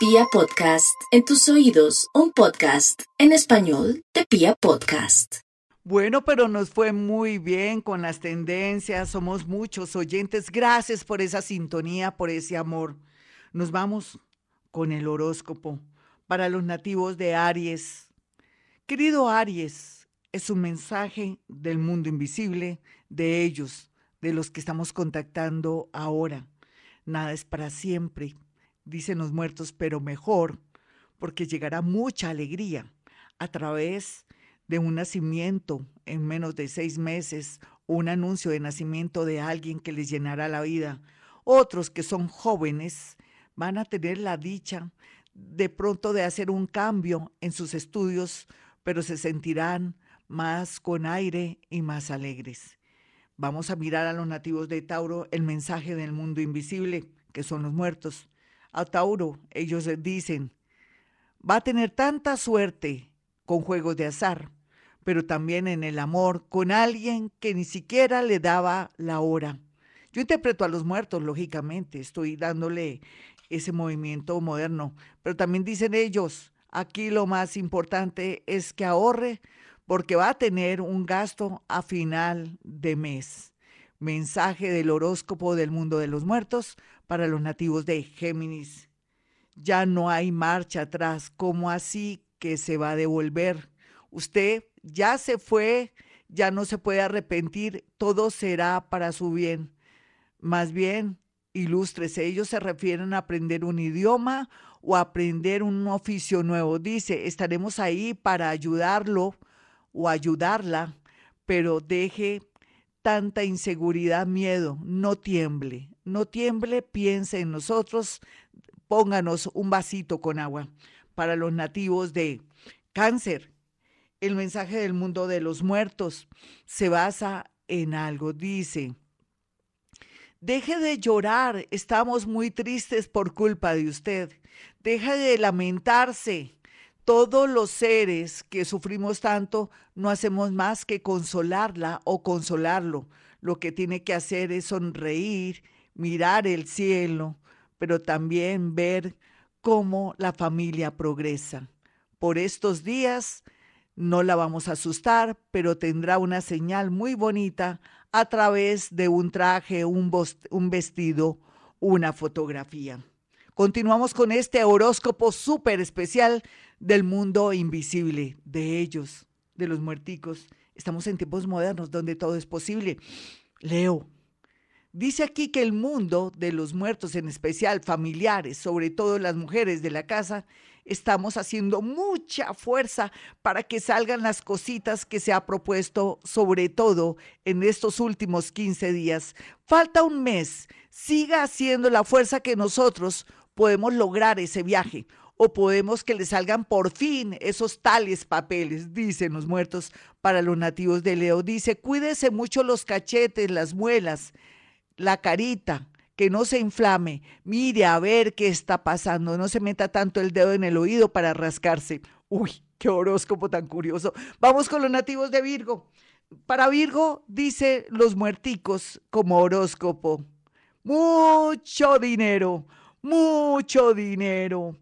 Pia Podcast, en tus oídos, un podcast en español de Pia Podcast. Bueno, pero nos fue muy bien con las tendencias, somos muchos oyentes, gracias por esa sintonía, por ese amor. Nos vamos con el horóscopo para los nativos de Aries. Querido Aries, es un mensaje del mundo invisible, de ellos, de los que estamos contactando ahora. Nada es para siempre, dicen los muertos, pero mejor, porque llegará mucha alegría a través de un nacimiento en menos de seis meses, un anuncio de nacimiento de alguien que les llenará la vida. Otros que son jóvenes van a tener la dicha de pronto de hacer un cambio en sus estudios, pero se sentirán más con aire y más alegres. Vamos a mirar a los nativos de Tauro el mensaje del mundo invisible, que son los muertos a Tauro, ellos dicen, va a tener tanta suerte con juegos de azar, pero también en el amor con alguien que ni siquiera le daba la hora. Yo interpreto a los muertos, lógicamente, estoy dándole ese movimiento moderno, pero también dicen ellos, aquí lo más importante es que ahorre porque va a tener un gasto a final de mes. Mensaje del horóscopo del mundo de los muertos para los nativos de Géminis. Ya no hay marcha atrás. ¿Cómo así que se va a devolver? Usted ya se fue, ya no se puede arrepentir, todo será para su bien. Más bien, ilustres, ellos se refieren a aprender un idioma o aprender un oficio nuevo. Dice, estaremos ahí para ayudarlo o ayudarla, pero deje tanta inseguridad, miedo, no tiemble, no tiemble, piense en nosotros, pónganos un vasito con agua. Para los nativos de cáncer, el mensaje del mundo de los muertos se basa en algo, dice, deje de llorar, estamos muy tristes por culpa de usted, deje de lamentarse, todos los seres que sufrimos tanto no hacemos más que consolarla o consolarlo. Lo que tiene que hacer es sonreír, mirar el cielo, pero también ver cómo la familia progresa. Por estos días no la vamos a asustar, pero tendrá una señal muy bonita a través de un traje, un, vestido, una fotografía. Continuamos con este horóscopo súper especial del mundo invisible, de ellos, de los muerticos. Estamos en tiempos modernos donde todo es posible. Leo, dice aquí que el mundo de los muertos, en especial familiares, sobre todo las mujeres de la casa, estamos haciendo mucha fuerza para que salgan las cositas que se ha propuesto, sobre todo en estos últimos 15 días. Falta un mes, siga haciendo la fuerza que nosotros podemos lograr ese viaje o podemos que le salgan por fin esos tales papeles, dicen los muertos para los nativos de Leo. Dice, cuídese mucho los cachetes, las muelas, la carita, que no se inflame. Mire a ver qué está pasando. No se meta tanto el dedo en el oído para rascarse. Uy, qué horóscopo tan curioso. Vamos con los nativos de Virgo. Para Virgo, dice los muerticos como horóscopo. Mucho dinero, mucho dinero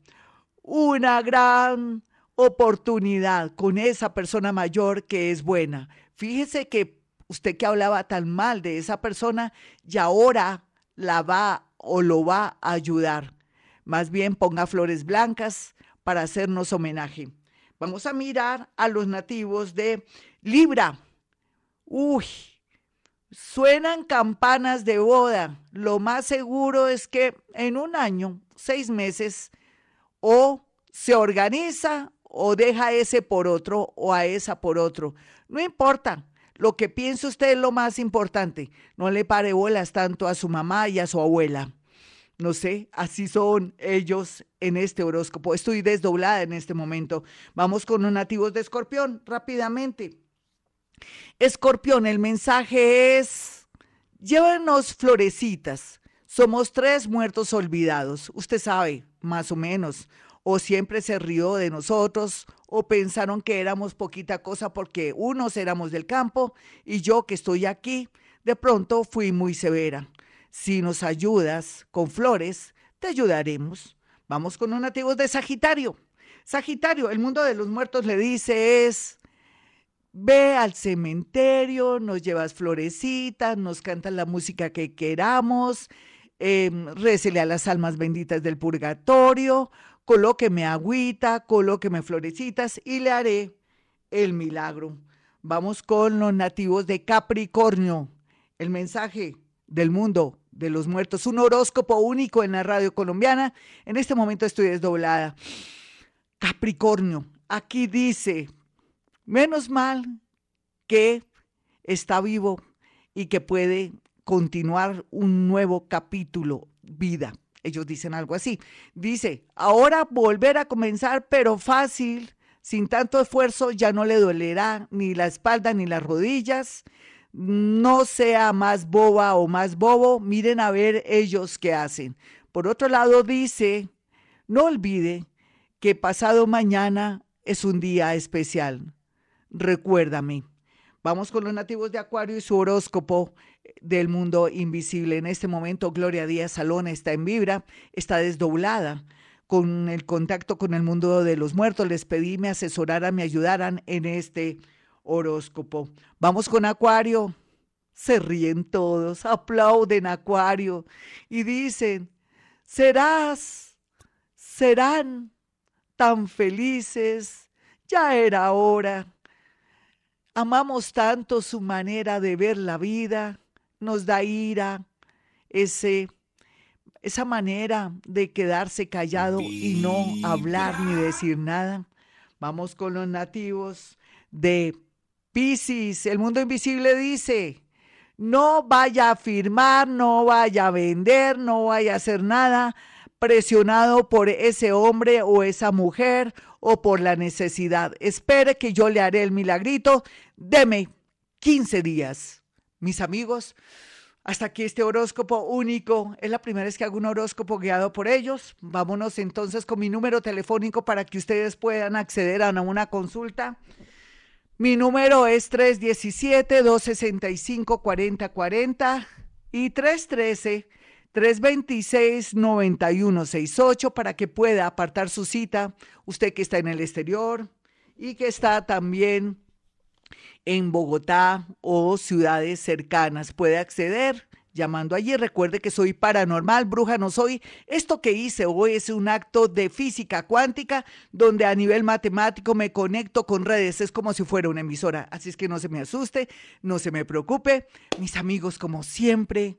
una gran oportunidad con esa persona mayor que es buena. Fíjese que usted que hablaba tan mal de esa persona y ahora la va o lo va a ayudar. Más bien ponga flores blancas para hacernos homenaje. Vamos a mirar a los nativos de Libra. Uy, suenan campanas de boda. Lo más seguro es que en un año, seis meses, o se organiza o deja ese por otro o a esa por otro. No importa. Lo que piense usted es lo más importante. No le pare bolas tanto a su mamá y a su abuela. No sé, así son ellos en este horóscopo. Estoy desdoblada en este momento. Vamos con los nativos de Escorpión, rápidamente. Escorpión, el mensaje es, llévenos florecitas. Somos tres muertos olvidados. Usted sabe, más o menos, o siempre se rió de nosotros, o pensaron que éramos poquita cosa porque unos éramos del campo y yo que estoy aquí, de pronto fui muy severa. Si nos ayudas con flores, te ayudaremos. Vamos con los nativos de Sagitario. Sagitario, el mundo de los muertos le dice es, ve al cementerio, nos llevas florecitas, nos cantas la música que queramos, eh, récele a las almas benditas del purgatorio, colóqueme agüita, colóqueme florecitas y le haré el milagro. Vamos con los nativos de Capricornio. El mensaje del mundo de los muertos, un horóscopo único en la radio colombiana. En este momento estoy desdoblada. Capricornio, aquí dice, menos mal que está vivo y que puede continuar un nuevo capítulo, vida. Ellos dicen algo así. Dice, ahora volver a comenzar, pero fácil, sin tanto esfuerzo, ya no le dolerá ni la espalda ni las rodillas no sea más boba o más bobo, miren a ver ellos qué hacen. Por otro lado, dice, no olvide que pasado mañana es un día especial. Recuérdame. Vamos con los nativos de Acuario y su horóscopo del mundo invisible. En este momento, Gloria Díaz Salón está en vibra, está desdoblada con el contacto con el mundo de los muertos. Les pedí me asesoraran, me ayudaran en este horóscopo. Vamos con Acuario. Se ríen todos, aplauden Acuario y dicen, serás, serán tan felices, ya era hora. Amamos tanto su manera de ver la vida, nos da ira, ese, esa manera de quedarse callado y no hablar ni decir nada. Vamos con los nativos de Piscis, el mundo invisible dice, no vaya a firmar, no vaya a vender, no vaya a hacer nada presionado por ese hombre o esa mujer o por la necesidad. Espere que yo le haré el milagrito. Deme 15 días. Mis amigos, hasta aquí este horóscopo único. Es la primera vez que hago un horóscopo guiado por ellos. Vámonos entonces con mi número telefónico para que ustedes puedan acceder a una consulta. Mi número es 317-265-4040 y 313-326-9168 para que pueda apartar su cita, usted que está en el exterior y que está también en Bogotá o ciudades cercanas. Puede acceder llamando allí. Recuerde que soy paranormal, bruja no soy. Esto que hice hoy es un acto de física cuántica donde a nivel matemático me conecto con redes. Es como si fuera una emisora. Así es que no se me asuste, no se me preocupe. Mis amigos, como siempre,